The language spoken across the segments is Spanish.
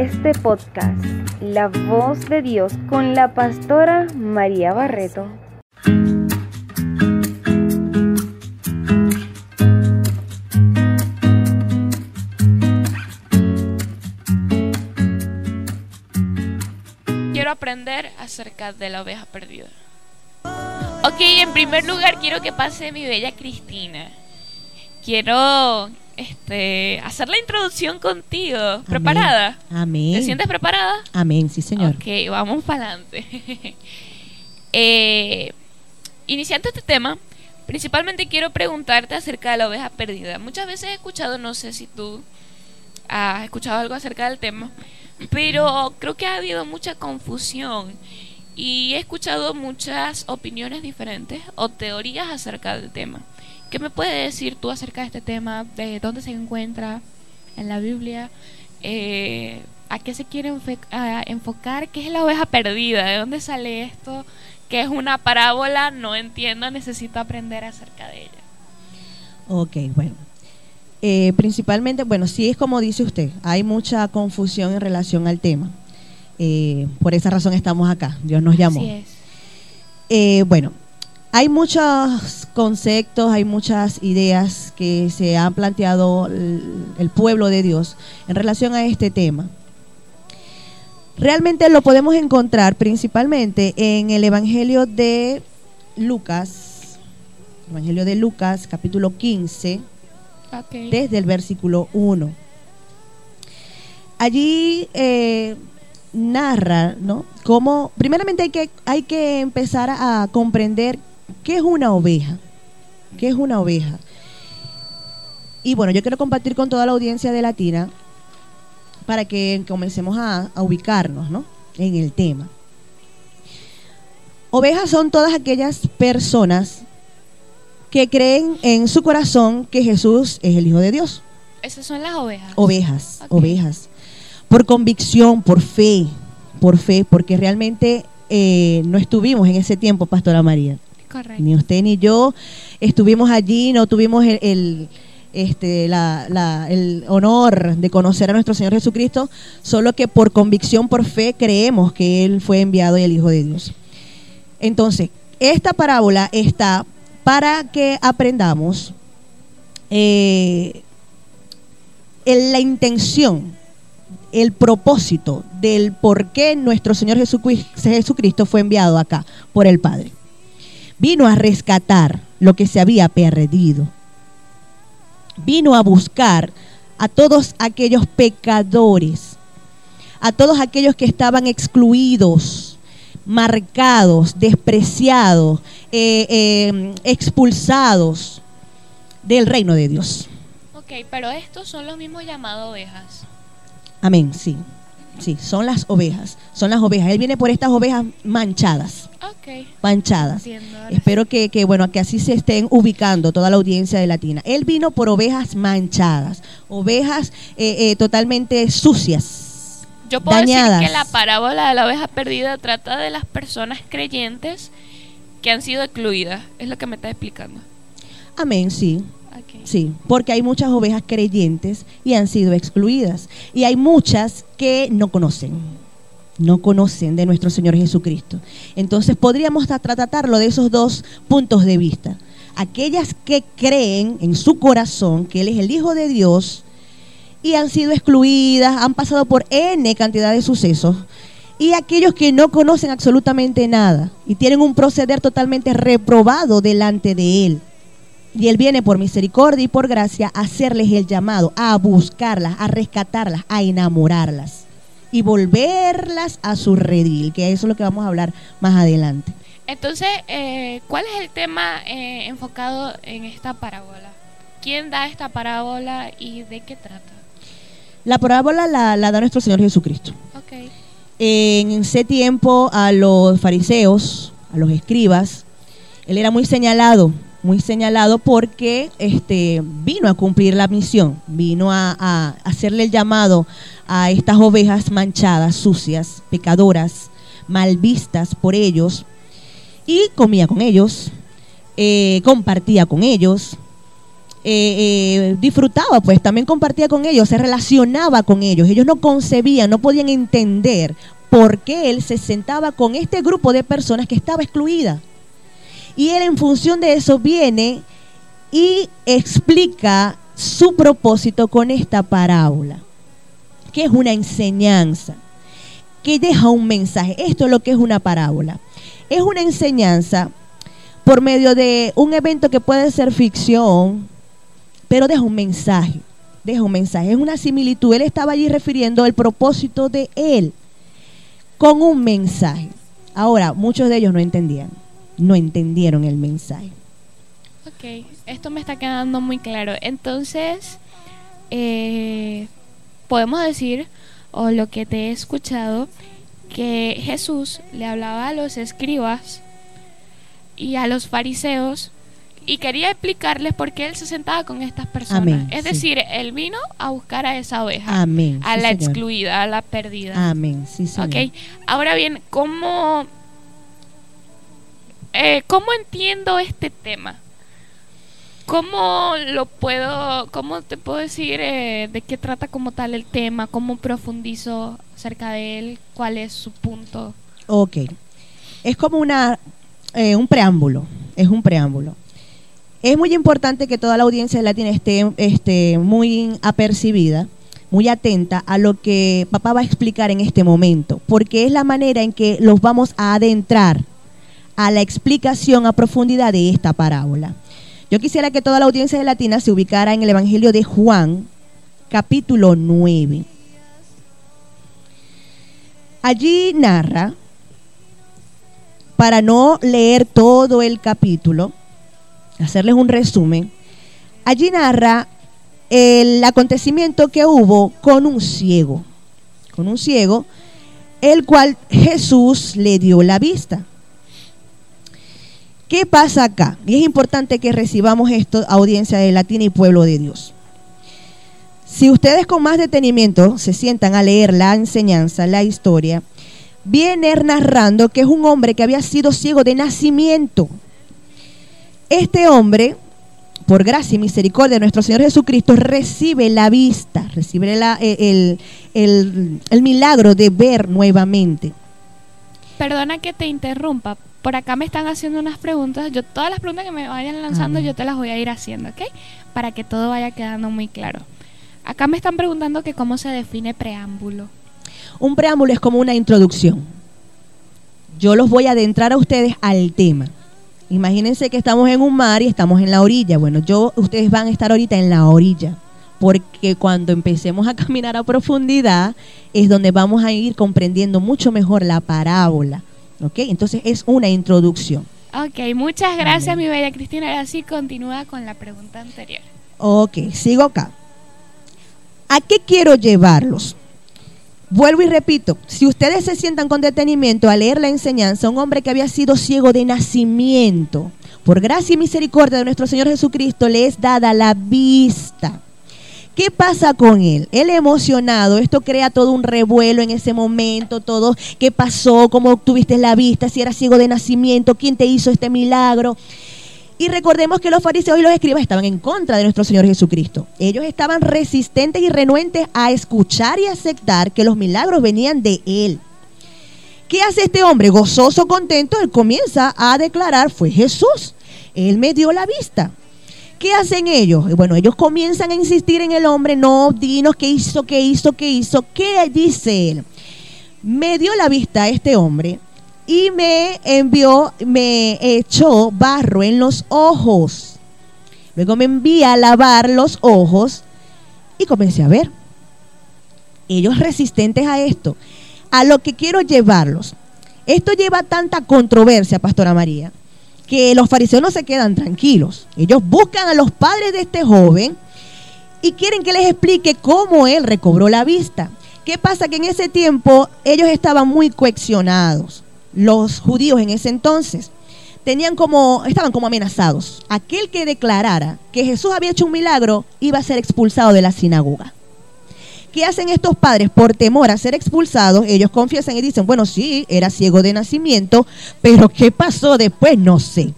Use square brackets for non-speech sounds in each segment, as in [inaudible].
este podcast, La Voz de Dios con la pastora María Barreto. Quiero aprender acerca de la oveja perdida. Ok, en primer lugar quiero que pase mi bella Cristina. Quiero este, hacer la introducción contigo. ¿Preparada? Amén. ¿Te sientes preparada? Amén, sí, señor. Ok, vamos para adelante. [laughs] eh, iniciando este tema, principalmente quiero preguntarte acerca de la oveja perdida. Muchas veces he escuchado, no sé si tú has escuchado algo acerca del tema, pero creo que ha habido mucha confusión y he escuchado muchas opiniones diferentes o teorías acerca del tema. ¿Qué me puedes decir tú acerca de este tema? ¿De dónde se encuentra en la Biblia? Eh, ¿A qué se quiere enfocar? ¿Qué es la oveja perdida? ¿De dónde sale esto? ¿Qué es una parábola? No entiendo, necesito aprender acerca de ella. Ok, bueno. Eh, principalmente, bueno, sí es como dice usted, hay mucha confusión en relación al tema. Eh, por esa razón estamos acá, Dios nos llamó. Así es. bueno, hay muchos conceptos, hay muchas ideas que se han planteado el, pueblo de Dios en relación a este tema. Realmente lo podemos encontrar principalmente en el Evangelio de Lucas, Evangelio de Lucas, capítulo 15, desde el versículo 1. Allí eh, narra, ¿no? Cómo, primeramente hay que, hay que empezar a comprender ¿Qué es una oveja? ¿Qué es una oveja? Y bueno, yo quiero compartir con toda la audiencia de Latina para que comencemos a, ubicarnos ¿no? en el tema. Ovejas son todas aquellas personas que creen en su corazón que Jesús es el Hijo de Dios. Esas son las ovejas. Ovejas, ovejas. Por convicción, por fe, por fe, porque realmente eh, no estuvimos en ese tiempo, Pastora María. Ni usted ni yo estuvimos allí, no tuvimos el, este, el honor de conocer a nuestro Señor Jesucristo, solo que por convicción, por fe, creemos que Él fue enviado y el Hijo de Dios. Entonces, esta parábola está para que aprendamos eh, la intención, el propósito del por qué nuestro Señor Jesucristo fue enviado acá por el Padre vino a rescatar lo que se había perdido. Vino a buscar a todos aquellos pecadores, a todos aquellos que estaban excluidos, marcados, despreciados, eh, eh, expulsados del reino de Dios. Ok, pero estos son los mismos llamados ovejas. Amén, sí. Sí, son las ovejas. Son las ovejas. Él viene por estas ovejas manchadas. Manchadas. Espero que, que, bueno, que así se estén ubicando toda la audiencia de Latina. Él vino por ovejas manchadas, ovejas eh, eh, totalmente sucias. Yo puedo decir que la parábola de la oveja perdida trata de las personas creyentes que han sido excluidas. Es lo que me está explicando. Amén, sí. Sí, porque hay muchas ovejas creyentes y han sido excluidas. Y hay muchas que no conocen, no conocen de nuestro Señor Jesucristo. Entonces podríamos tratarlo de esos dos puntos de vista. Aquellas que creen en su corazón que Él es el Hijo de Dios y han sido excluidas, han pasado por N cantidad de sucesos. Y aquellos que no conocen absolutamente nada y tienen un proceder totalmente reprobado delante de Él y Él viene por misericordia y por gracia a hacerles el llamado, a buscarlas, a rescatarlas, a enamorarlas y volverlas a su redil, que eso es lo que vamos a hablar más adelante. Entonces, eh, ¿cuál es el tema eh, enfocado en esta parábola? ¿Quién da esta parábola y de qué trata? La parábola la, da nuestro Señor Jesucristo. En ese tiempo a los fariseos, a los escribas, Él era muy señalado muy señalado porque este, vino a cumplir la misión, vino a, hacerle el llamado a estas ovejas manchadas, sucias, pecadoras, mal vistas por ellos, y comía con ellos, eh, compartía con ellos, eh, disfrutaba, pues también compartía con ellos, se relacionaba con ellos. Ellos no concebían, no podían entender por qué él se sentaba con este grupo de personas que estaba excluida. Y él en función de eso viene y explica su propósito con esta parábola, que es una enseñanza, que deja un mensaje. Esto es lo que es una parábola. Es una enseñanza por medio de un evento que puede ser ficción, pero deja un mensaje, deja un mensaje, es una similitud. Él estaba allí refiriendo el propósito de él con un mensaje. Ahora, muchos de ellos no entendían, no entendieron el mensaje. Ok, esto me está quedando muy claro. Entonces, eh, podemos decir, o lo que te he escuchado, que Jesús le hablaba a los escribas y a los fariseos y quería explicarles por qué él se sentaba con estas personas. es decir, él vino a buscar a esa oveja, a la excluida, a la perdida. Amén. Sí, señor. Ahora bien, ¿cómo, eh, ¿cómo entiendo este tema? ¿Cómo lo puedo, cómo te puedo decir eh, de qué trata como tal el tema? ¿Cómo profundizo acerca de él? ¿Cuál es su punto? Ok. Es como una, eh, un preámbulo, es un preámbulo. Es muy importante que toda la audiencia latina esté, esté muy apercibida, muy atenta a lo que papá va a explicar en este momento, porque es la manera en que los vamos a adentrar a la explicación a profundidad de esta parábola. Yo quisiera que toda la audiencia de latina se ubicara en el Evangelio de Juan, capítulo 9. Allí narra, para no leer todo el capítulo, hacerles un resumen, allí narra el acontecimiento que hubo con un ciego, con un ciego, el cual Jesús le dio la vista. ¿Qué pasa acá? Y es importante que recibamos esto, audiencia de Latina y pueblo de Dios. Si ustedes con más detenimiento se sientan a leer la enseñanza, la historia, viene narrando que es un hombre que había sido ciego de nacimiento. Este hombre, por gracia y misericordia de nuestro Señor Jesucristo, recibe la vista, recibe el, el milagro de ver nuevamente. Perdona que te interrumpa. Por acá me están haciendo unas preguntas. Yo todas las preguntas que me vayan lanzando yo te las voy a ir haciendo, ¿ok? Para que todo vaya quedando muy claro. Acá me están preguntando que cómo se define preámbulo. Un preámbulo es como una introducción. Yo los voy a adentrar a ustedes al tema. Imagínense que estamos en un mar y estamos en la orilla. Bueno, yo, ustedes van a estar ahorita en la orilla, porque cuando empecemos a [laughs] caminar a profundidad es donde vamos a ir comprendiendo mucho mejor la parábola. ¿Ok? Entonces es una introducción. Ok, muchas gracias, mi bella Cristina. Ahora sí continúa con la pregunta anterior. Ok, sigo acá. ¿A qué quiero llevarlos? Vuelvo y repito, si ustedes se sientan con detenimiento a leer la enseñanza, un hombre que había sido ciego de nacimiento, por gracia y misericordia de nuestro Señor Jesucristo, le es dada la vista. ¿Qué pasa con él? Él emocionado, esto crea todo un revuelo en ese momento, todo, ¿qué pasó? ¿Cómo tuviste la vista? Si era ciego de nacimiento, ¿quién te hizo este milagro? Y recordemos que los fariseos y los escribas estaban en contra de nuestro Señor Jesucristo. Ellos estaban resistentes y renuentes a escuchar y aceptar que los milagros venían de Él. ¿Qué hace este hombre? Gozoso, contento, él comienza a declarar, fue Jesús. Él me dio la vista. ¿Qué hacen ellos? Bueno, ellos comienzan a insistir en el hombre, no, dinos qué hizo, qué hizo, qué hizo. ¿Qué dice él? Me dio la vista a este hombre y me envió, me echó barro en los ojos. Luego me envía a lavar los ojos y comencé a ver. Ellos resistentes a esto, a lo que quiero llevarlos. Esto lleva tanta controversia, Pastora María, que los fariseos no se quedan tranquilos. Ellos buscan a los padres de este joven y quieren que les explique cómo él recobró la vista. ¿Qué pasa? Que en ese tiempo ellos estaban muy coaccionados los judíos en ese entonces tenían como, estaban como amenazados. Aquel que declarara que Jesús había hecho un milagro iba a ser expulsado de la sinagoga. ¿Qué hacen estos padres? Por temor a ser expulsados, ellos confiesan y dicen, bueno, sí, era ciego de nacimiento, pero ¿qué pasó después? No sé.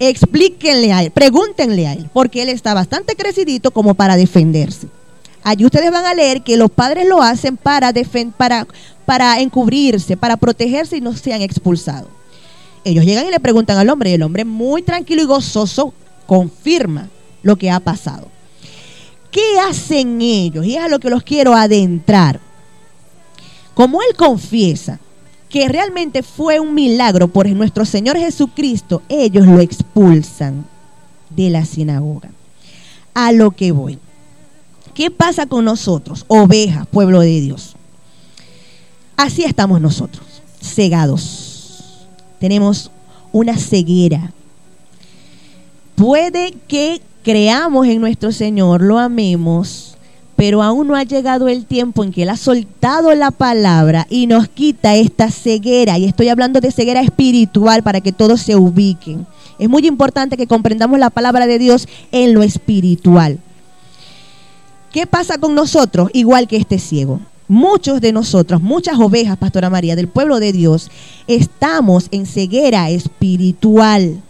explíquenle a él, pregúntenle a él, porque él está bastante crecidito como para defenderse. Allí ustedes van a leer que los padres lo hacen para, para, para encubrirse, para protegerse y no sean expulsados. Ellos llegan y le preguntan al hombre y el hombre muy tranquilo y gozoso confirma lo que ha pasado. ¿Qué hacen ellos? Y es a lo que los quiero adentrar. Como él confiesa que realmente fue un milagro por nuestro Señor Jesucristo, ellos lo expulsan de la sinagoga. A lo que voy. ¿Qué pasa con nosotros, ovejas, pueblo de Dios? Así estamos nosotros, cegados. Tenemos una ceguera. Puede que creamos en nuestro Señor, lo amemos, pero aún no ha llegado el tiempo en que Él ha soltado la palabra y nos quita esta ceguera. Y estoy hablando de ceguera espiritual para que todos se ubiquen. Es muy importante que comprendamos la palabra de Dios en lo espiritual. ¿Qué pasa con nosotros? Igual que este ciego. Muchos de nosotros, muchas ovejas, Pastora María, del pueblo de Dios, estamos en ceguera espiritual.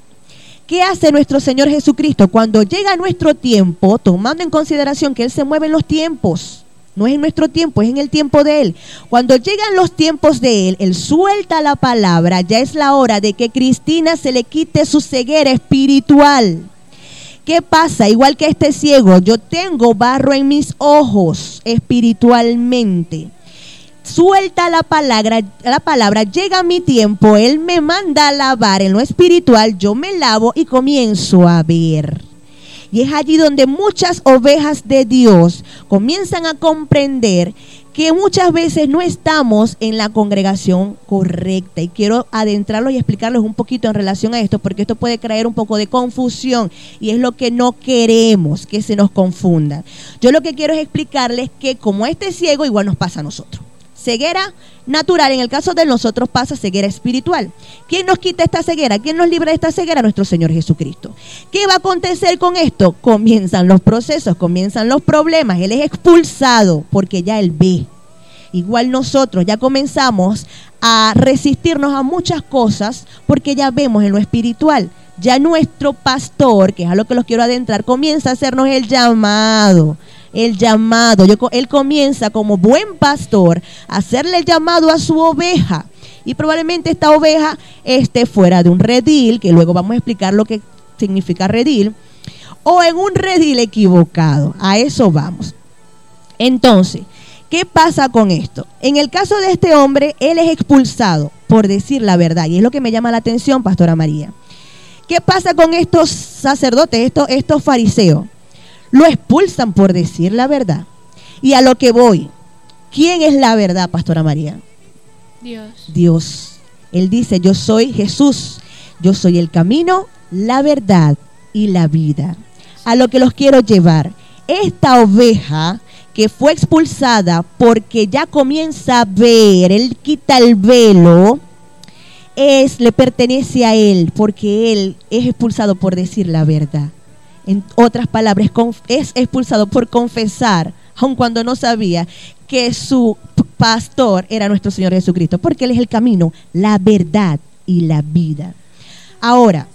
¿Qué hace nuestro Señor Jesucristo cuando llega nuestro tiempo, tomando en consideración que Él se mueve en los tiempos? No es en nuestro tiempo, es en el tiempo de Él. Cuando llegan los tiempos de Él, Él suelta la palabra, ya es la hora de que Cristina se le quite su ceguera espiritual. ¿Qué pasa? Igual que este ciego, yo tengo barro en mis ojos espiritualmente. Suelta la palabra, la palabra, llega mi tiempo, Él me manda a lavar en lo espiritual, yo me lavo y comienzo a ver. Y es allí donde muchas ovejas de Dios comienzan a comprender que muchas veces no estamos en la congregación correcta. Y quiero adentrarlos y explicarles un poquito en relación a esto, porque esto puede traer un poco de confusión y es lo que no queremos que se nos confunda. Yo lo que quiero es explicarles que como este ciego, igual nos pasa a nosotros. Ceguera natural, en el caso de nosotros pasa ceguera espiritual. ¿Quién nos quita esta ceguera? ¿Quién nos libra de esta ceguera? Nuestro Señor Jesucristo. ¿Qué va a acontecer con esto? Comienzan los procesos, comienzan los problemas. Él es expulsado porque ya Él ve. Igual nosotros ya comenzamos a resistirnos a muchas cosas porque ya vemos en lo espiritual. Ya nuestro pastor, que es a lo que los quiero adentrar, comienza a hacernos el llamado el llamado. él comienza como buen pastor a hacerle el llamado a su oveja. Y probablemente esta oveja esté fuera de un redil, que luego vamos a explicar lo que significa redil, o en un redil equivocado. A eso vamos. Entonces, ¿qué pasa con esto? En el caso de este hombre, él es expulsado por decir la verdad. Y es lo que me llama la atención, Pastora María. ¿Qué pasa con estos sacerdotes, estos, estos fariseos? Lo expulsan por decir la verdad. Y a lo que voy, ¿quién es la verdad, Pastora María? Dios. Dios. Él dice, yo soy Jesús, yo soy el camino, la verdad y la vida. A lo que los quiero llevar. Esta oveja que fue expulsada porque ya comienza a ver, él quita el velo, es, le pertenece a él porque él es expulsado por decir la verdad. En otras palabras, es expulsado por confesar, aun cuando no sabía que su pastor era nuestro Señor Jesucristo, porque Él es el camino, la verdad y la vida. Ahora,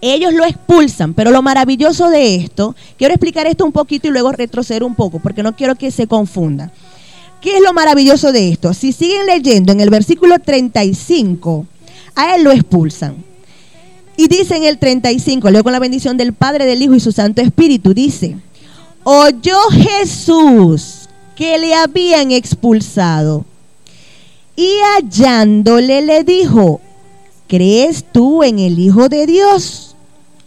ellos lo expulsan, pero lo maravilloso de esto, quiero explicar esto un poquito y luego retroceder un poco, porque no quiero que se confunda. ¿Qué es lo maravilloso de esto? Si siguen leyendo en el versículo 35, a él lo expulsan. Y dice en el 35, leo con la bendición del Padre, del Hijo y su Santo Espíritu, dice, oyó Jesús que le habían expulsado y hallándole le dijo, ¿crees tú en el Hijo de Dios?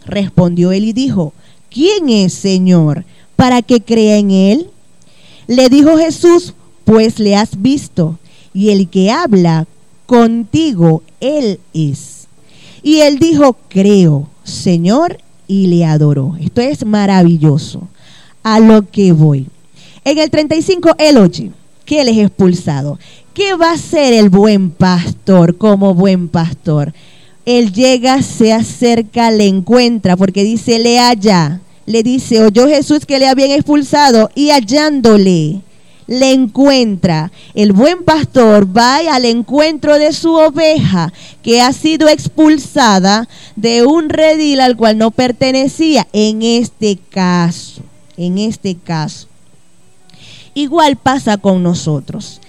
Respondió él y dijo, ¿quién es Señor para que crea en él? Le dijo Jesús, pues le has visto y el que habla contigo, él es. Y él dijo, creo, Señor, y le adoró. Esto es maravilloso. A lo que voy. En el 35, él oye que él es expulsado. ¿Qué va a hacer el buen pastor como buen pastor? Él llega, se acerca, le encuentra, porque dice, le halla. Le dice, oyó Jesús que le habían expulsado y hallándole, le encuentra. El buen pastor va al encuentro de su oveja que ha sido expulsada de un redil al cual no pertenecía. En este caso, en este caso. Igual pasa con nosotros.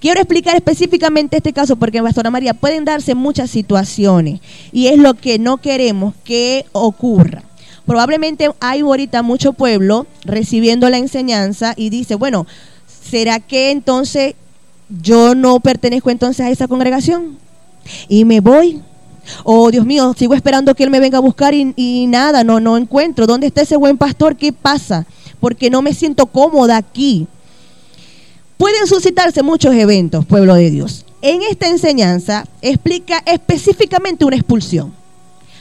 Quiero explicar específicamente este caso porque, Pastora María, pueden darse muchas situaciones y es lo que no queremos que ocurra. Probablemente hay ahorita mucho pueblo recibiendo la enseñanza y dice, bueno, ¿será que entonces yo no pertenezco entonces a esa congregación? Y me voy. Oh, Dios mío, sigo esperando que Él me venga a buscar y, nada, no, no encuentro. ¿Dónde está ese buen pastor? ¿Qué pasa? Porque no me siento cómoda aquí. Pueden suscitarse muchos eventos, pueblo de Dios. En esta enseñanza explica específicamente una expulsión,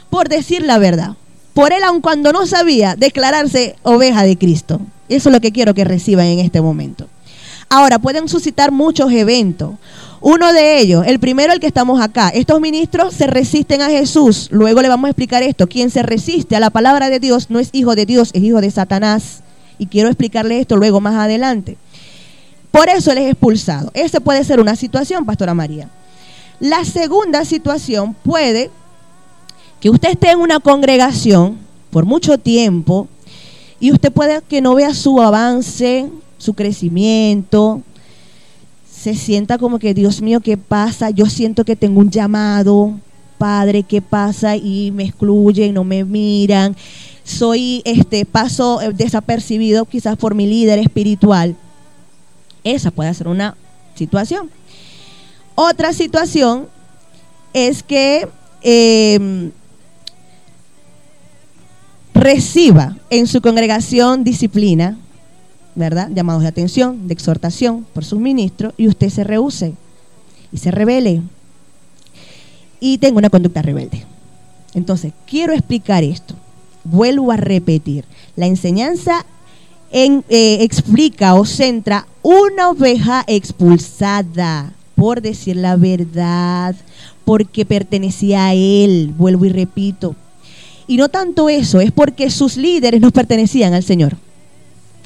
por decir la verdad. Por él, aun cuando no sabía declararse oveja de Cristo. Eso es lo que quiero que reciban en este momento. Ahora, pueden suscitar muchos eventos. Uno de ellos, el primero, el que estamos acá. Estos ministros se resisten a Jesús. Luego le vamos a explicar esto. Quien se resiste a la palabra de Dios no es hijo de Dios, es hijo de Satanás. Y quiero explicarle esto luego más adelante. Por eso él es expulsado. Esa puede ser una situación, Pastora María. La segunda situación puede que usted esté en una congregación por mucho tiempo y usted puede que no vea su avance, su crecimiento, se sienta como que, Dios mío, ¿qué pasa? Yo siento que tengo un llamado, Padre, ¿qué pasa? Y me excluyen, no me miran. Soy, este, paso eh, desapercibido quizás por mi líder espiritual. Esa puede ser una situación. Otra situación es que em, reciba en su congregación disciplina, ¿verdad? Llamados de atención, de exhortación por sus ministros, y usted se rehúse y se revele y tenga una conducta rebelde. Entonces, quiero explicar esto. Vuelvo a repetir. La enseñanza eh, explica o centra una oveja expulsada, por decir la verdad, porque pertenecía a él, vuelvo y repito. Y no tanto eso, es porque sus líderes no pertenecían al Señor.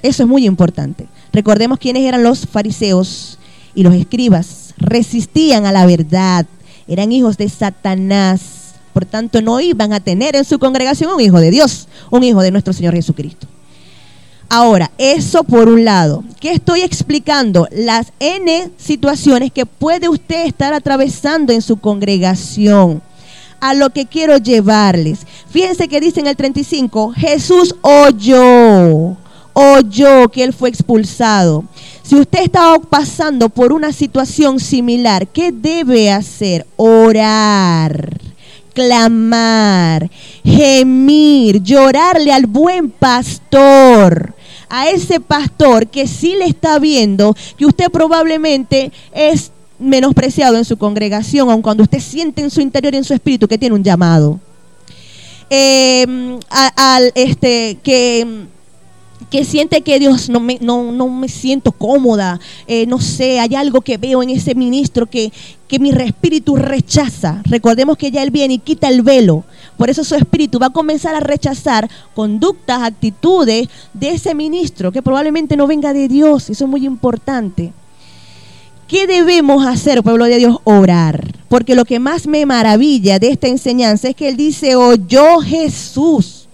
Eso es muy importante. Recordemos quiénes eran los fariseos y los escribas. Resistían a la verdad, eran hijos de Satanás. Por tanto, no iban a tener en su congregación un hijo de Dios, un hijo de nuestro Señor Jesucristo. Ahora, eso por un lado. ¿Qué estoy explicando? Las N situaciones que puede usted estar atravesando en su congregación. A lo que quiero llevarles. Fíjense que dice en el 35, Jesús oyó, oyó que él fue expulsado. Si usted está pasando por una situación similar, ¿qué debe hacer? Orar clamar, gemir, llorarle al buen pastor a ese pastor que sí le está viendo que usted probablemente es menospreciado en su congregación, aun cuando usted siente en su interior y en su espíritu que tiene un llamado. Em, al este que que siente que Dios no me, no, no me siento cómoda, eh, no sé, hay algo que veo en ese ministro que, que mi espíritu rechaza. Recordemos que ya Él viene y quita el velo. Por eso su espíritu va a comenzar a rechazar conductas, actitudes de ese ministro que probablemente no venga de Dios. Eso es muy importante. ¿Qué debemos hacer, pueblo de Dios? Orar. Porque lo que más me maravilla de esta enseñanza es que Él dice, oyó Jesús,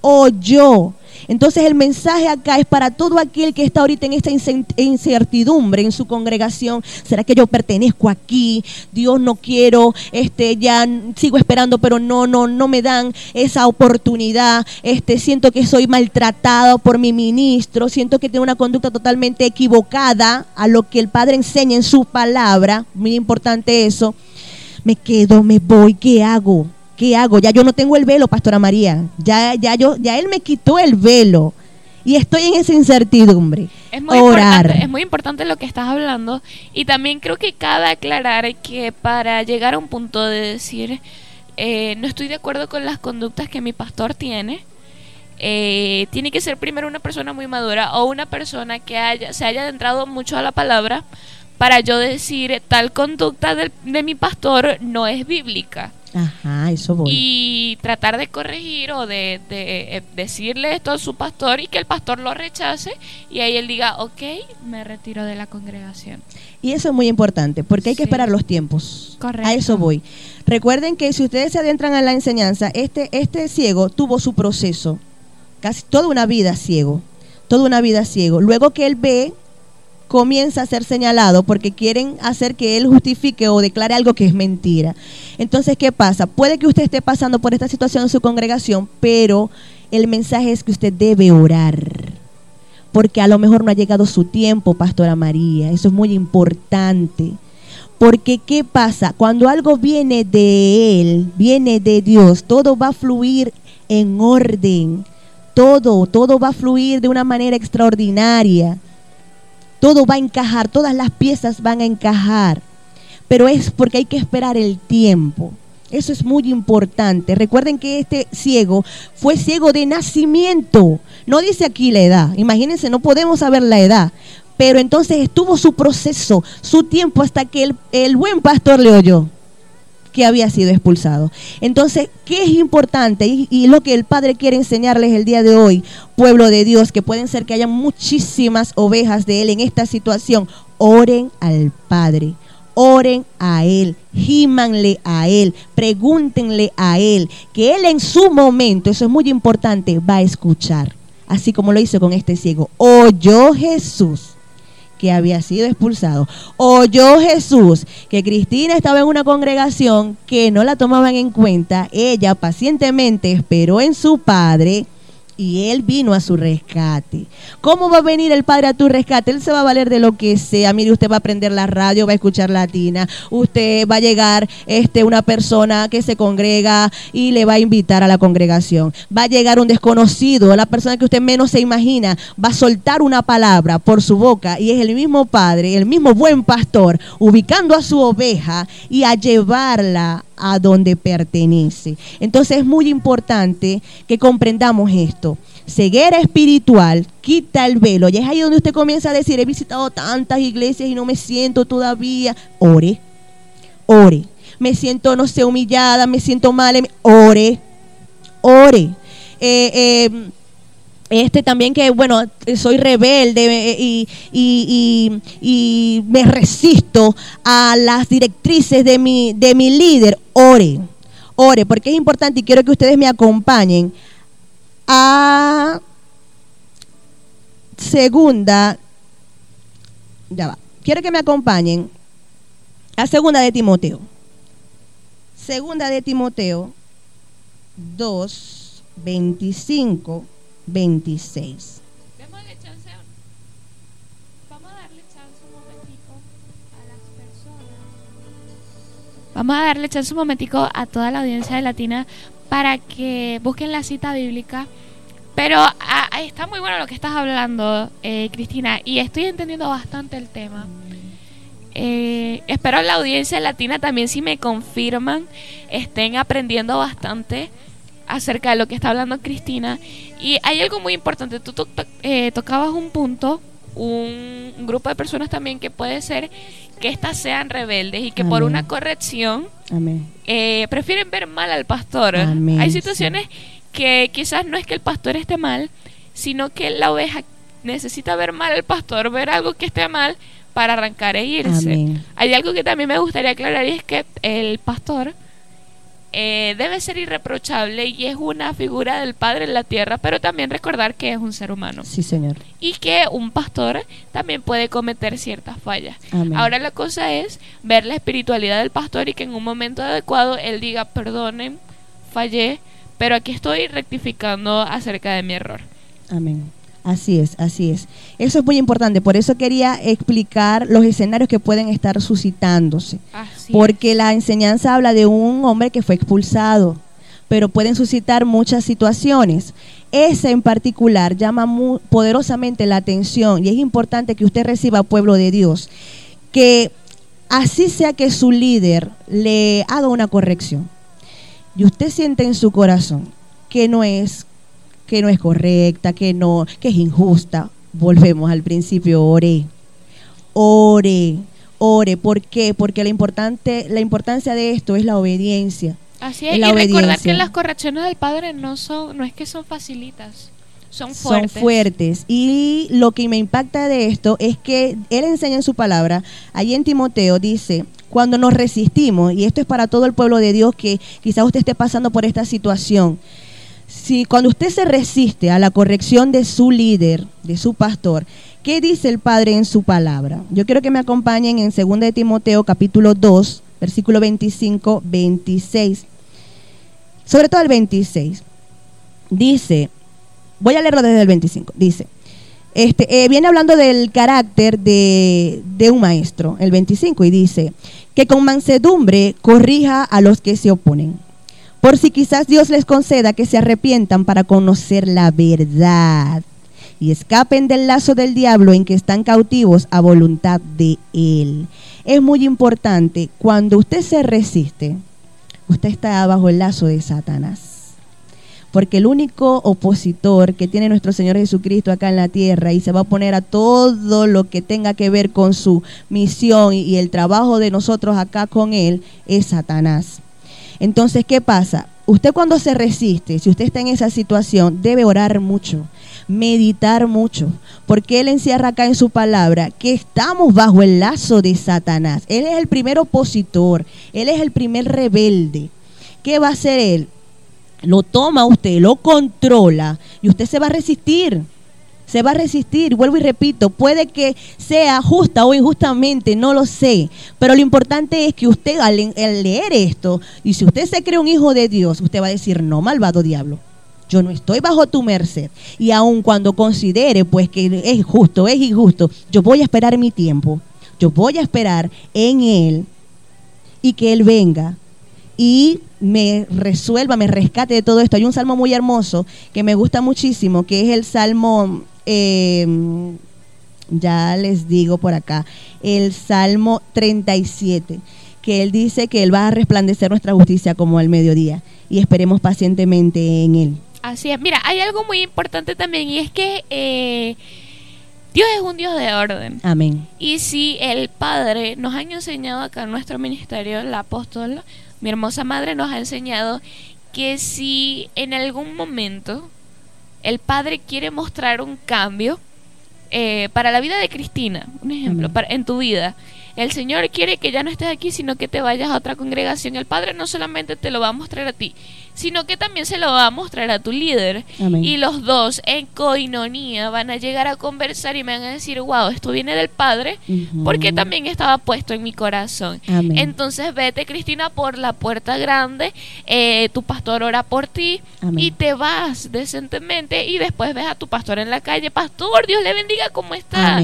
oyó. Entonces el mensaje acá es para todo aquel que está ahorita en esta incertidumbre en su congregación. ¿Será que yo pertenezco aquí? Dios no quiero, este, ya sigo esperando, pero no, no, no me dan esa oportunidad. Este, siento que soy maltratado por mi ministro, siento que tengo una conducta totalmente equivocada a lo que el Padre enseña en su palabra. Muy importante eso. Me quedo, me voy, ¿qué hago? ¿Qué hago? Ya yo no tengo el velo, Pastora María. Ya, ya, yo, ya Él me quitó el velo. Y estoy en esa incertidumbre. Es muy, Importante, es muy importante lo que estás hablando. Y también creo que cabe aclarar que para llegar a un punto de decir, eh, no estoy de acuerdo con las conductas que mi pastor tiene, eh, tiene que ser primero una persona muy madura o una persona que haya, se haya adentrado mucho a la palabra para yo decir tal conducta de mi pastor no es bíblica. Ajá, eso voy. Y tratar de corregir o de, eh, decirle esto a su pastor y que el pastor lo rechace y ahí él diga, ok, me retiro de la congregación. Y eso es muy importante, porque hay que esperar los tiempos. Correcto. A eso voy. Recuerden que si ustedes se adentran en la enseñanza, este, este ciego tuvo su proceso, casi toda una vida ciego, toda una vida ciego. Luego que él ve comienza a ser señalado porque quieren hacer que él justifique o declare algo que es mentira. Entonces, ¿qué pasa? Puede que usted esté pasando por esta situación en su congregación, pero el mensaje es que usted debe orar. Porque a lo mejor no ha llegado su tiempo, Pastora María. Eso es muy importante. Porque ¿qué pasa? Cuando algo viene de Él, viene de Dios, todo va a fluir en orden. Todo, todo va a fluir de una manera extraordinaria todo va a encajar, todas las piezas van a encajar, pero es porque hay que esperar el tiempo. Eso es muy importante. Recuerden que este ciego fue ciego de nacimiento. No dice aquí la edad. Imagínense, no podemos saber la edad. Pero entonces estuvo su proceso, su tiempo hasta que el, el buen pastor le oyó que había sido expulsado. Entonces, ¿qué es importante? Y, lo que el Padre quiere enseñarles el día de hoy, pueblo de Dios, que pueden ser que haya muchísimas ovejas de Él en esta situación. Oren al Padre. Oren a Él, gímanle a Él, pregúntenle a Él, que Él en su momento, eso es muy importante, va a escuchar, así como lo hizo con este ciego. Oyó Jesús que había sido expulsado. Oyó Jesús que Cristina estaba en una congregación que no la tomaban en cuenta. Ella pacientemente esperó en su padre y Él vino a su rescate. ¿Cómo va a venir el Padre a tu rescate? Él se va a valer de lo que sea. Mire, usted va a aprender la radio, va a escuchar latina, usted va a llegar este, una persona que se congrega y le va a invitar a la congregación. Va a llegar un desconocido, la persona que usted menos se imagina, va a soltar una palabra por su boca y es el mismo Padre, el mismo buen pastor, ubicando a su oveja y a llevarla a donde pertenece. Entonces es muy importante que comprendamos esto. Ceguera espiritual quita el velo. Y es ahí donde usted comienza a decir, he visitado tantas iglesias y no me siento todavía. Ore, ore. Me siento, no sé, humillada, me siento mal. Ore, ore. Eh, eh, este también que, bueno, soy rebelde eh, y, y, y, me resisto a las directrices de mi, de mi líder. Ore, ore, porque es importante y quiero que ustedes me acompañen a segunda, ya va, quiero que me acompañen a segunda de Timoteo. Segunda de Timoteo 2, 25 26. Vamos a darle chance un momentico a a a toda la audiencia de Latina para que busquen la cita bíblica. Pero ah, está muy bueno lo que estás hablando, eh, Cristina, y estoy entendiendo bastante el tema. Eh, espero la audiencia latina también, si me confirman, estén aprendiendo bastante acerca de lo que está hablando Cristina. Y hay algo muy importante, tú eh, tocabas un punto, un, grupo de personas también que puede ser que éstas sean rebeldes y que por una corrección eh, prefieren ver mal al pastor. Hay situaciones que quizás no es que el pastor esté mal, sino que la oveja necesita ver mal al pastor, ver algo que esté mal para arrancar e irse. Hay algo que también me gustaría aclarar y es que el pastor eh, debe ser irreprochable y es una figura del Padre en la tierra, pero también recordar que es un ser humano. Sí, Señor. Y que un pastor también puede cometer ciertas fallas. Ahora la cosa es ver la espiritualidad del pastor y que en un momento adecuado él diga, perdonen, fallé, pero aquí estoy rectificando acerca de mi error. Amén. Así es, así es. Eso es muy importante. Por eso quería explicar los escenarios que pueden estar suscitándose. porque la enseñanza habla de un hombre que fue expulsado, pero pueden suscitar muchas situaciones. Esa en particular llama muy poderosamente la atención y es importante que usted reciba, pueblo de Dios, que así sea que su líder le haga una corrección y usted siente en su corazón que no es que no es correcta, que no, que es injusta. Volvemos al principio, ore. Ore, ore. ¿Por qué? Porque la, importante, la importancia de esto es la obediencia. Así es, y recordar que las correcciones del Padre no son, no es que son facilitas. Son fuertes. Son fuertes. Y lo que me impacta de esto es que él enseña en su palabra, allí en Timoteo dice, cuando nos resistimos, y esto es para todo el pueblo de Dios que quizás usted esté pasando por esta situación, si cuando usted se resiste a la corrección de su líder, de su pastor, ¿qué dice el Padre en su palabra? Yo quiero que me acompañen en 2 de Timoteo capítulo 2, versículo 25, 26. Sobre todo el 26. Dice, voy a leerlo desde el 25, dice, este, eh, viene hablando del carácter de, de, un maestro, el 25, y dice, que con mansedumbre corrija a los que se oponen, por si quizás Dios les conceda que se arrepientan para conocer la verdad y escapen del lazo del diablo en que están cautivos a voluntad de Él. Es muy importante, cuando usted se resiste, usted está bajo el lazo de Satanás porque el único opositor que tiene nuestro Señor Jesucristo acá en la tierra y se va a poner a todo lo que tenga que ver con su misión y el trabajo de nosotros acá con Él es Satanás. Entonces, ¿qué pasa? Usted cuando se resiste, si usted está en esa situación, debe orar mucho, meditar mucho, porque Él encierra acá en su palabra que estamos bajo el lazo de Satanás. Él es el primer opositor, Él es el primer rebelde. ¿Qué va a hacer Él? lo toma usted, lo controla y usted se va a resistir. Se va a resistir, vuelvo y repito, puede que sea justa o injustamente, no lo sé, pero lo importante es que usted al, leer esto, y si usted se cree un hijo de Dios, usted va a decir, no, malvado diablo, yo no estoy bajo tu merced. Y aun cuando considere pues que es justo, es injusto, yo voy a esperar mi tiempo, yo voy a esperar en Él y que Él venga y me resuelva, me rescate de todo esto. Hay un salmo muy hermoso que me gusta muchísimo, que es el salmo, eh, ya les digo por acá, el salmo 37, que él dice que él va a resplandecer nuestra justicia como el mediodía y esperemos pacientemente en él. Así es, mira, hay algo muy importante también y es que... Eh, Dios es un Dios de orden. Amén. Y si el Padre nos ha enseñado acá en nuestro ministerio, el apóstol, mi hermosa madre nos ha enseñado que si en algún momento el padre quiere mostrar un cambio eh, para la vida de Cristina, un ejemplo, para, en tu vida, el Señor quiere que ya no estés aquí, sino que te vayas a otra congregación. El Padre no solamente te lo va a mostrar a ti, sino que también se lo va a mostrar a tu líder. Y los dos en coinonía van a llegar a conversar y me van a decir, wow, esto viene del Padre, porque también estaba puesto en mi corazón. Entonces vete, Cristina, por la puerta grande, eh, tu pastor ora por ti y te vas decentemente y después ves a tu pastor en la calle, pastor, Dios le bendiga, ¿cómo está?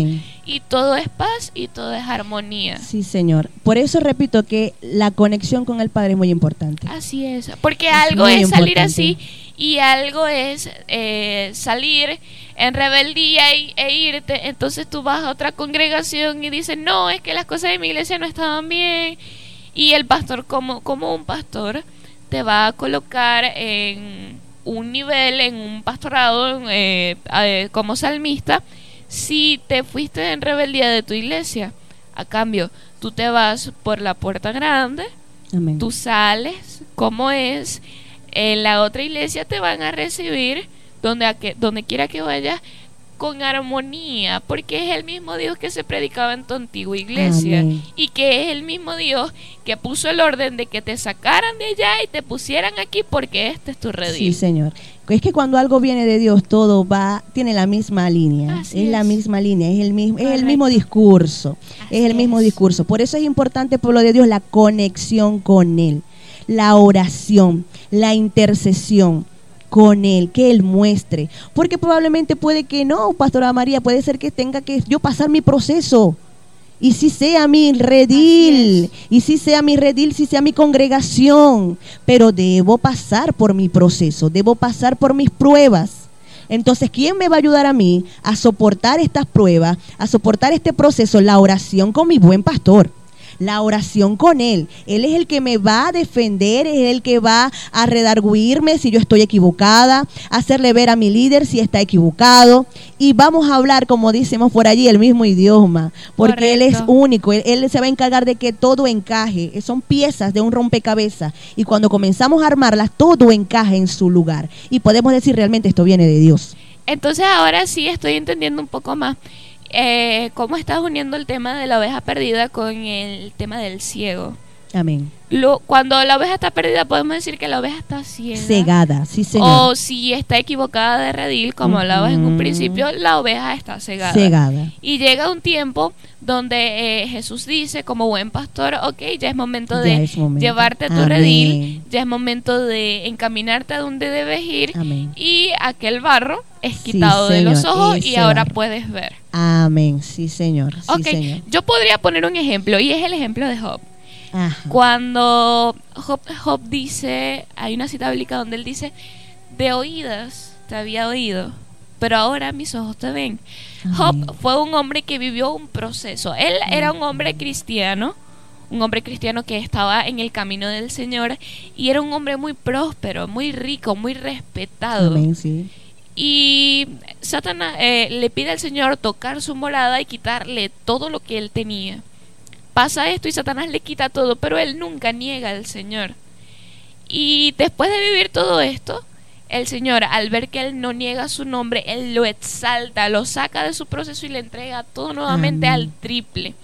Y todo es paz y todo es armonía. Sí, Señor. Por eso repito que la conexión con el Padre es muy importante. Así es, porque algo es salir así y algo es eh, salir en rebeldía e irte. Entonces tú vas a otra congregación y dices, no, es que las cosas de mi iglesia no estaban bien. Y el pastor, como, como un pastor, te va a colocar en un nivel, en un pastorado, eh, eh, como salmista si te fuiste en rebeldía de tu iglesia. A cambio, tú te vas por la puerta grande, tú sales, como es, en la otra iglesia te van a recibir donde, a que, donde quiera que vayas con armonía, porque es el mismo Dios que se predicaba en tu antigua iglesia y que es el mismo Dios que puso el orden de que te sacaran de allá y te pusieran aquí porque este es tu redil. Sí, Señor. Es que cuando algo viene de Dios todo va tiene la misma línea, es, la misma línea, es el mismo es el mismo discurso, es el mismo discurso. Por eso es importante pueblo de Dios la conexión con él, la oración, la intercesión con Él, que Él muestre. Porque probablemente puede que no, Pastora María, puede ser que tenga que yo pasar mi proceso. Y si sea mi redil, y si sea mi redil, si sea mi congregación, pero debo pasar por mi proceso, debo pasar por mis pruebas. Entonces, ¿quién me va a ayudar a mí a soportar estas pruebas, a soportar este proceso? La oración con mi buen pastor la oración con Él. Él es el que me va a defender, es el que va a redarguirme si yo estoy equivocada, hacerle ver a mi líder si está equivocado. Y vamos a hablar, como decimos por allí, el mismo idioma, porque Él es único, él, se va a encargar de que todo encaje. Son piezas de un rompecabezas y cuando comenzamos a armarlas, todo encaje en su lugar. Y podemos decir realmente esto viene de Dios. Entonces ahora sí estoy entendiendo un poco más eh, cómo estás uniendo el tema de la oveja perdida con el tema del ciego. Amén. Lo, cuando la oveja está perdida, podemos decir que la oveja está ciega. Cegada, sí, señor. O si está equivocada de redil, como hablabas en un principio, la oveja está cegada. Cegada. Y llega un tiempo donde eh, Jesús dice, como buen pastor, ok, ya es momento de llevarte a tu redil, ya es momento de encaminarte a donde debes ir. Amén. Y aquel barro es quitado de los ojos y ahora puedes ver. Amén, sí, señor. ok, señor. yo podría poner un ejemplo y es el ejemplo de Job. Cuando Job, dice, hay una cita bíblica donde él dice, de oídas te había oído, pero ahora mis ojos te ven. Job fue un hombre que vivió un proceso. Él era un hombre cristiano, un hombre cristiano que estaba en el camino del Señor y era un hombre muy próspero, muy rico, muy respetado. Y Satanás eh, le pide al Señor tocar su morada y quitarle todo lo que él tenía pasa esto y Satanás le quita todo, pero él nunca niega al Señor. Y después de vivir todo esto, el Señor, al ver que él no niega su nombre, él lo exalta, lo saca de su proceso y le entrega todo nuevamente al triple.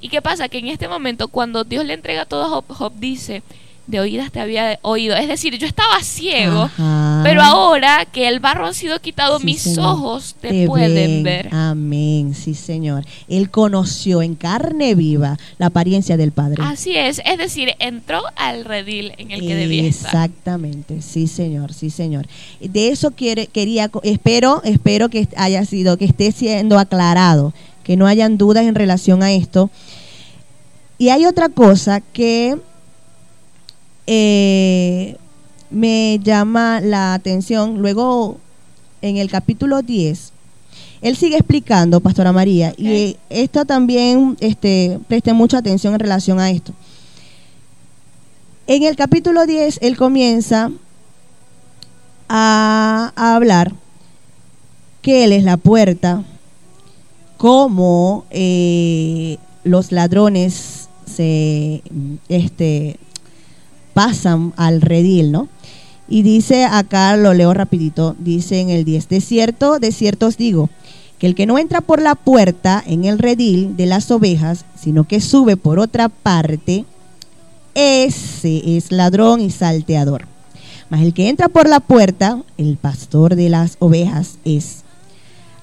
¿Y qué pasa? Que en este momento, cuando Dios le entrega todo a Job, Job dice, de oídas te había oído. Es decir, yo estaba ciego, pero ahora que el barro ha sido quitado, mis ojos te, pueden ver. Amén, sí, Señor. Él conoció en carne viva la apariencia del Padre. Así es, es decir, entró al redil en el que debía estar. Exactamente, sí, Señor, sí, Señor. De eso quiere, quería, espero, espero que haya sido, que esté siendo aclarado, que no hayan dudas en relación a esto. Y hay otra cosa que eh, me llama la atención. Luego, en el capítulo 10, él sigue explicando, Pastora María, y esto también, este, preste mucha atención en relación a esto. En el capítulo 10, él comienza a, hablar que él es la puerta, cómo eh, los ladrones se, este, pasan al redil, ¿no? Y dice acá, lo leo rapidito, dice en el 10, de cierto, de cierto os digo, que el que no entra por la puerta en el redil de las ovejas, sino que sube por otra parte, ese es ladrón y salteador. Mas el que entra por la puerta, el pastor de las ovejas es.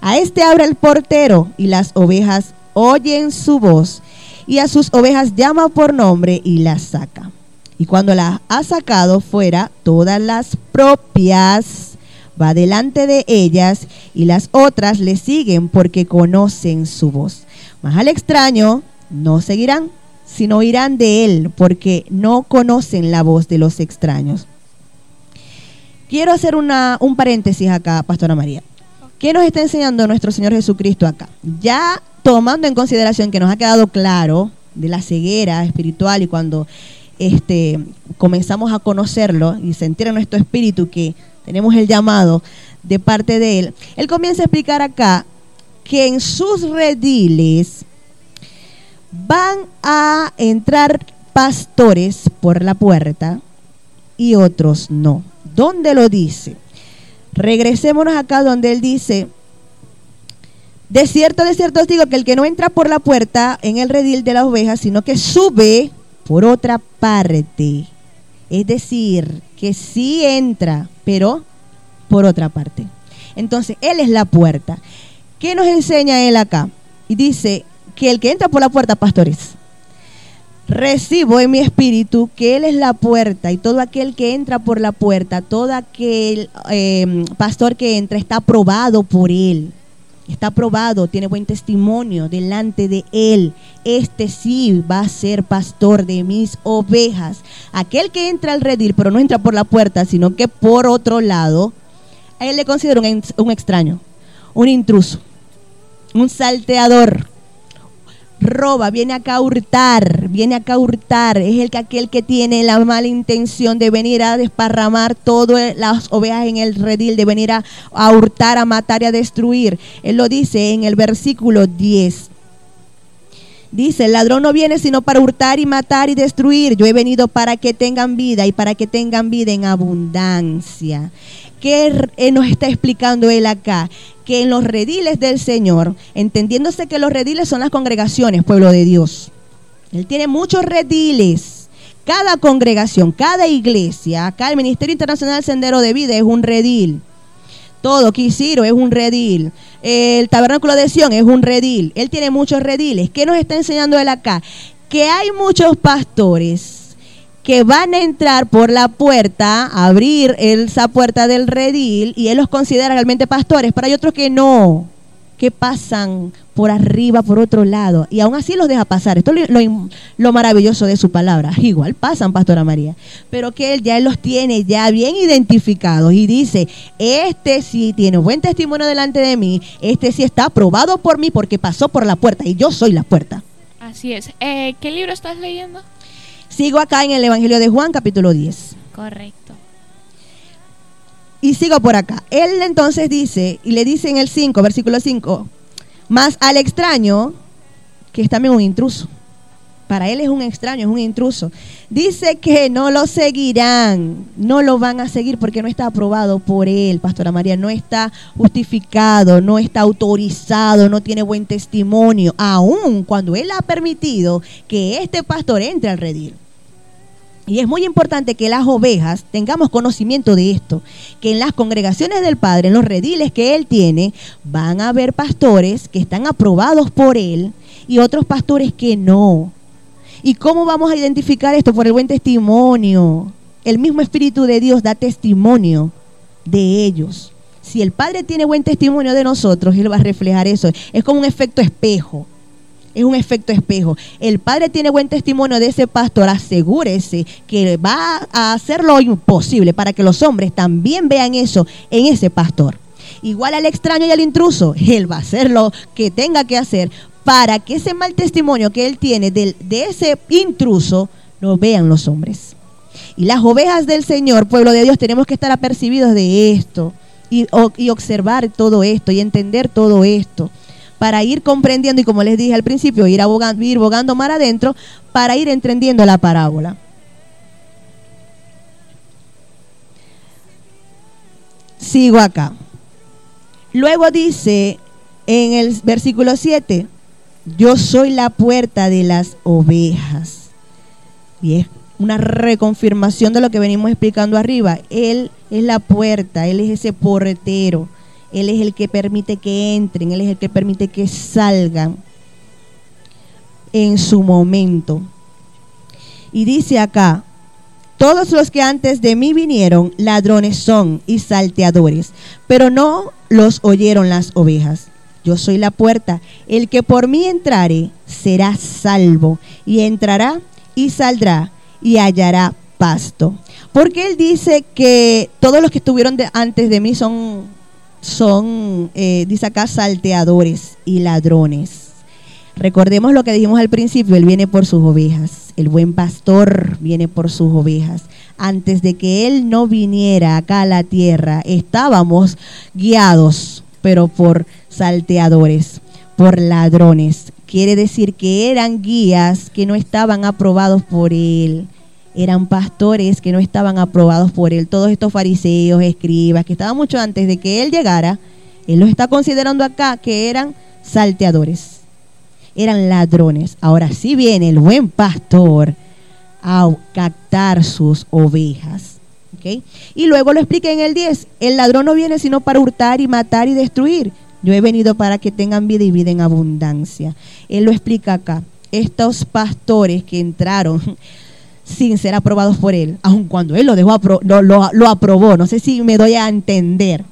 A este abre el portero y las ovejas oyen su voz y a sus ovejas llama por nombre y las saca. Y cuando las ha sacado fuera, todas las propias va delante de ellas y las otras le siguen porque conocen su voz. Mas al extraño no seguirán, sino irán de él porque no conocen la voz de los extraños. Quiero hacer una, un paréntesis acá, Pastora María. ¿Qué nos está enseñando nuestro Señor Jesucristo acá? Ya tomando en consideración que nos ha quedado claro de la ceguera espiritual y cuando este, comenzamos a conocerlo y sentir en nuestro espíritu que tenemos el llamado de parte de Él, Él comienza a explicar acá que en sus rediles van a entrar pastores por la puerta y otros no. ¿Dónde lo dice? Regresémonos acá donde Él dice, de cierto, de cierto os digo que el que no entra por la puerta en el redil de las ovejas, sino que sube por otra parte, es decir, que sí entra, pero por otra parte. Entonces, Él es la puerta. ¿Qué nos enseña Él acá? Y dice que el que entra por la puerta, pastores, recibo en mi espíritu que Él es la puerta y todo aquel que entra por la puerta, todo aquel eh, pastor que entra está aprobado por Él está probado, tiene buen testimonio delante de él. Este sí va a ser pastor de mis ovejas. Aquel que entra al redil, pero no entra por la puerta, sino que por otro lado, a él le considero un, extraño, un intruso, un salteador, roba, viene acá a hurtar, viene acá a hurtar. Es el que aquel que tiene la mala intención de venir a desparramar todas las ovejas en el redil, de venir a, a hurtar, a matar y a destruir. Él lo dice en el versículo 10. Dice, el ladrón no viene sino para hurtar y matar y destruir. Yo he venido para que tengan vida y para que tengan vida en abundancia. ¿Qué eh, nos está explicando él acá? Que en los rediles del Señor, entendiéndose que los rediles son las congregaciones, pueblo de Dios. Él tiene muchos rediles. Cada congregación, cada iglesia, acá el Ministerio Internacional Sendero de Vida es un redil. Todo, Quisiro es un redil. El Tabernáculo de Sion es un redil. Él tiene muchos rediles. ¿Qué nos está enseñando él acá? Que hay muchos pastores que van a entrar por la puerta, abrir esa puerta del redil y él los considera realmente pastores, pero hay otros que no, que pasan por arriba, por otro lado, y aún así los deja pasar. Esto es lo, maravilloso de su palabra. [laughs] Igual pasan, Pastora María, pero que él ya los tiene ya bien identificados y dice, este sí tiene buen testimonio delante de mí, este sí está aprobado por mí porque pasó por la puerta y yo soy la puerta. Así es. Eh, ¿Qué libro estás leyendo? Sigo acá en el Evangelio de Juan, capítulo 10. Correcto. Y sigo por acá. Él entonces dice, y le dice en el 5, versículo 5, más al extraño, que es también un intruso. Para él es un extraño, es un intruso. Dice que no lo seguirán, no lo van a seguir porque no está aprobado por él, Pastora María, no está justificado, no está autorizado, no tiene buen testimonio, aun cuando él ha permitido que este pastor entre al redil. Y es muy importante que las ovejas tengamos conocimiento de esto, que en las congregaciones del Padre, en los rediles que Él tiene, van a haber pastores que están aprobados por Él y otros pastores que no. ¿Y cómo vamos a identificar esto? Por el buen testimonio. El mismo Espíritu de Dios da testimonio de ellos. Si el Padre tiene buen testimonio de nosotros, Él va a reflejar eso. Es como un efecto espejo es un efecto espejo. El padre tiene buen testimonio de ese pastor, asegúrese que va a hacer lo imposible para que los hombres también vean eso en ese pastor. Igual al extraño y al intruso, él va a hacer lo que tenga que hacer para que ese mal testimonio que él tiene de, ese intruso lo vean los hombres. Y las ovejas del Señor, pueblo de Dios, tenemos que estar apercibidos de esto y observar todo esto y entender todo esto para ir comprendiendo y como les dije al principio, ir, abogando, ir bogando mar adentro para ir entendiendo la parábola. Sigo acá. Luego dice en el versículo 7, yo soy la puerta de las ovejas. Y es una reconfirmación de lo que venimos explicando arriba. Él es la puerta, Él es ese portero. Él es el que permite que entren, Él es el que permite que salgan en su momento. Y dice acá, todos los que antes de mí vinieron, ladrones son y salteadores, pero no los oyeron las ovejas. Yo soy la puerta. El que por mí entrare será salvo y entrará y saldrá y hallará pasto. Porque él dice que todos los que estuvieron antes de mí son son, eh, dice acá, salteadores y ladrones. Recordemos lo que dijimos al principio, Él viene por sus ovejas, el buen pastor viene por sus ovejas. Antes de que Él no viniera acá a la tierra, estábamos guiados, pero por salteadores, por ladrones. Quiere decir que eran guías que no estaban aprobados por Él eran pastores que no estaban aprobados por él. Todos estos fariseos, escribas, que estaban mucho antes de que él llegara, él los está considerando acá que eran salteadores, eran ladrones. Ahora sí viene el buen pastor a captar sus ovejas. Y luego lo explica en el 10, el ladrón no viene sino para hurtar y matar y destruir. Yo he venido para que tengan vida y vida en abundancia. Él lo explica acá. Estos pastores que entraron sin ser aprobados por él, aun cuando él lo, dejó lo, lo, aprobó, no sé si me doy a entender,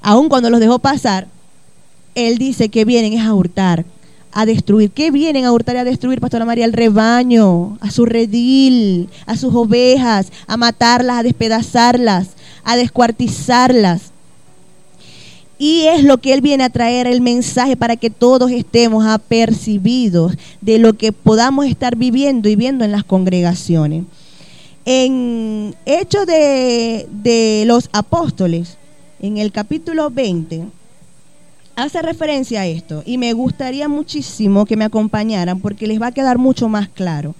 aun cuando los dejó pasar, él dice que vienen es a hurtar, a destruir. ¿Qué vienen a hurtar y a destruir, Pastora María? El rebaño, a su redil, a sus ovejas, a matarlas, a despedazarlas, a descuartizarlas. Y es lo que Él viene a traer el mensaje para que todos estemos apercibidos de lo que podamos estar viviendo y viendo en las congregaciones. En Hechos de, de los Apóstoles, en el capítulo 20, hace referencia a esto y me gustaría muchísimo que me acompañaran porque les va a quedar mucho más claro.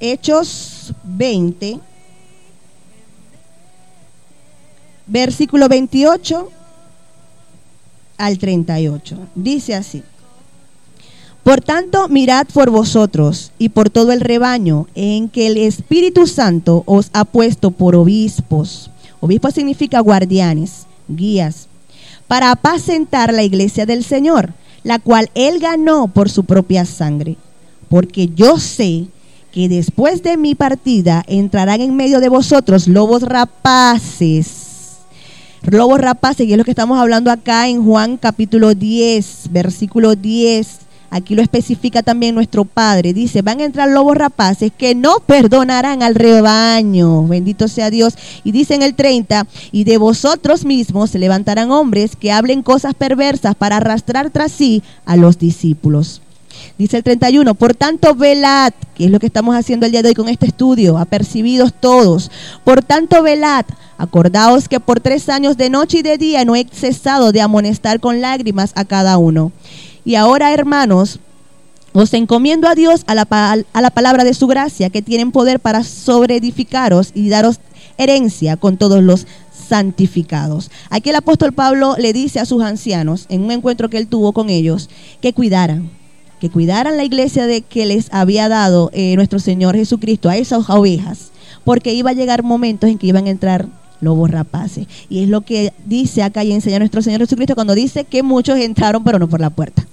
Hechos 20, versículo 28 al 38. Dice así. Por tanto, mirad por vosotros y por todo el rebaño en que el Espíritu Santo os ha puesto por obispos. Obispo significa guardianes, guías, para apacentar la iglesia del Señor, la cual él ganó por su propia sangre. Porque yo sé que después de mi partida entrarán en medio de vosotros lobos rapaces lobos rapaces, y es lo que estamos hablando acá en Juan capítulo 10, versículo 10. Aquí lo especifica también nuestro Padre. Dice, van a entrar lobos rapaces que no perdonarán al rebaño. Bendito sea Dios. Y dice en el 30, y de vosotros mismos se levantarán hombres que hablen cosas perversas para arrastrar tras sí a los discípulos. Dice el 31, por tanto velad, que es lo que estamos haciendo el día de hoy con este estudio, apercibidos todos. Por tanto velad, acordaos que por tres años de noche y de día no he cesado de amonestar con lágrimas a cada uno. Y ahora, hermanos, os encomiendo a Dios a la, a la palabra de su gracia, que tienen poder para sobreedificaros y daros herencia con todos los santificados. Aquí el apóstol Pablo le dice a sus ancianos, en un encuentro que él tuvo con ellos, que cuidaran, que cuidaran la iglesia de que les había dado eh, nuestro Señor Jesucristo a esas ovejas, porque iba a llegar momentos en que iban a entrar lobos rapaces. Y es lo que dice acá y enseña nuestro Señor Jesucristo cuando dice que muchos entraron, pero no por la puerta.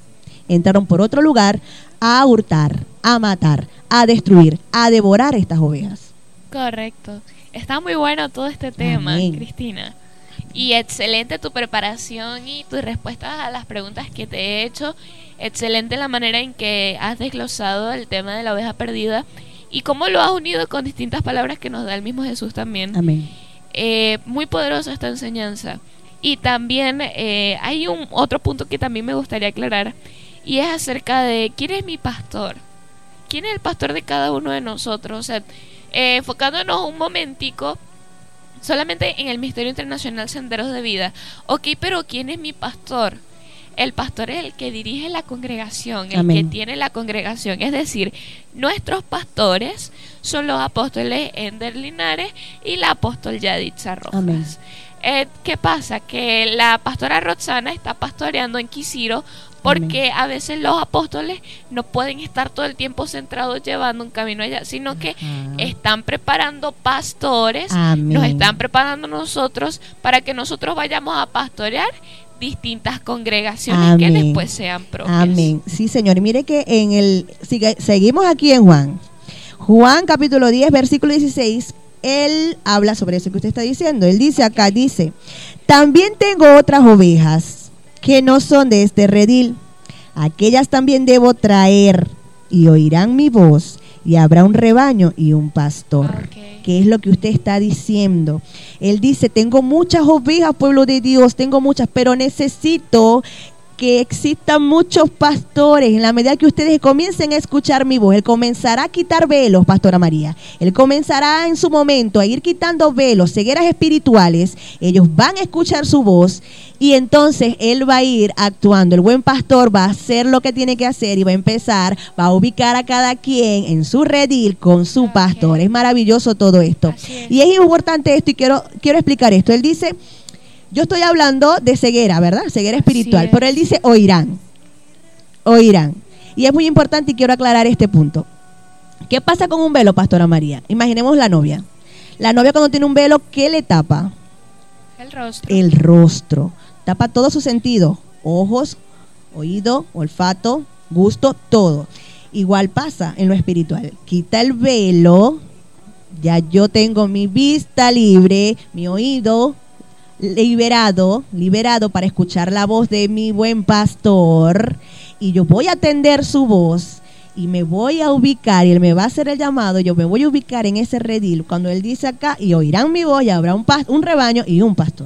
Entraron por otro lugar a hurtar, a matar, a destruir, a devorar estas ovejas. Correcto. Está muy bueno todo este tema, Cristina. Y excelente tu preparación y tus respuestas a las preguntas que te he hecho. Excelente la manera en que has desglosado el tema de la oveja perdida y cómo lo has unido con distintas palabras que nos da el mismo Jesús también. Amén. Eh, muy poderosa esta enseñanza. Y también eh, hay un otro punto que también me gustaría aclarar y es acerca de quién es mi pastor. ¿Quién es el pastor de cada uno de nosotros? O sea, eh, enfocándonos un momentico solamente en el Misterio Internacional Senderos de Vida. Ok, pero ¿quién es mi pastor? El pastor es el que dirige la congregación, el que tiene la congregación. Es decir, nuestros pastores son los apóstoles Ender Linares y la apóstol Yaditza Rojas. Eh, ¿Qué pasa? Que la pastora Roxana está pastoreando en Quisiro porque a veces los apóstoles no pueden estar todo el tiempo centrados llevando un camino allá, sino que están preparando pastores, nos están preparando nosotros para que nosotros vayamos a pastorear distintas congregaciones que después sean propias. Amén. Sí, Señor. Mire que en el seguimos aquí en Juan. Juan capítulo 10, versículo 16, él habla sobre eso que usted está diciendo. Él dice acá, dice, también tengo otras ovejas que no son de este redil. Aquellas también debo traer y oirán mi voz y habrá un rebaño y un pastor. ¿Qué es lo que usted está diciendo? Él dice, tengo muchas ovejas, pueblo de Dios, tengo muchas, pero necesito que existan muchos pastores. En la medida que ustedes comiencen a escuchar mi voz, Él comenzará a quitar velos, Pastora María. Él comenzará en su momento a ir quitando velos, cegueras espirituales. Ellos van a escuchar su voz y entonces Él va a ir actuando. El buen pastor va a hacer lo que tiene que hacer y va a empezar, va a ubicar a cada quien en su redil con su pastor. Es maravilloso todo esto. Y es importante esto y quiero, quiero explicar esto. Él dice yo estoy hablando de ceguera, ¿verdad? Ceguera espiritual. Pero él dice oirán. Oirán. Y es muy importante y quiero aclarar este punto. ¿Qué pasa con un velo, Pastora María? Imaginemos la novia. La novia cuando tiene un velo, ¿qué le tapa? El rostro. El rostro. Tapa todo su sentido. Ojos, oído, olfato, gusto, todo. Igual pasa en lo espiritual. Quita el velo, ya yo tengo mi vista libre, mi oído, liberado, liberado para escuchar la voz de mi buen pastor y yo voy a atender su voz y me voy a ubicar y Él me va a hacer el llamado, yo me voy a ubicar en ese redil cuando Él dice acá y oirán mi voz y habrá un, un rebaño y un pastor.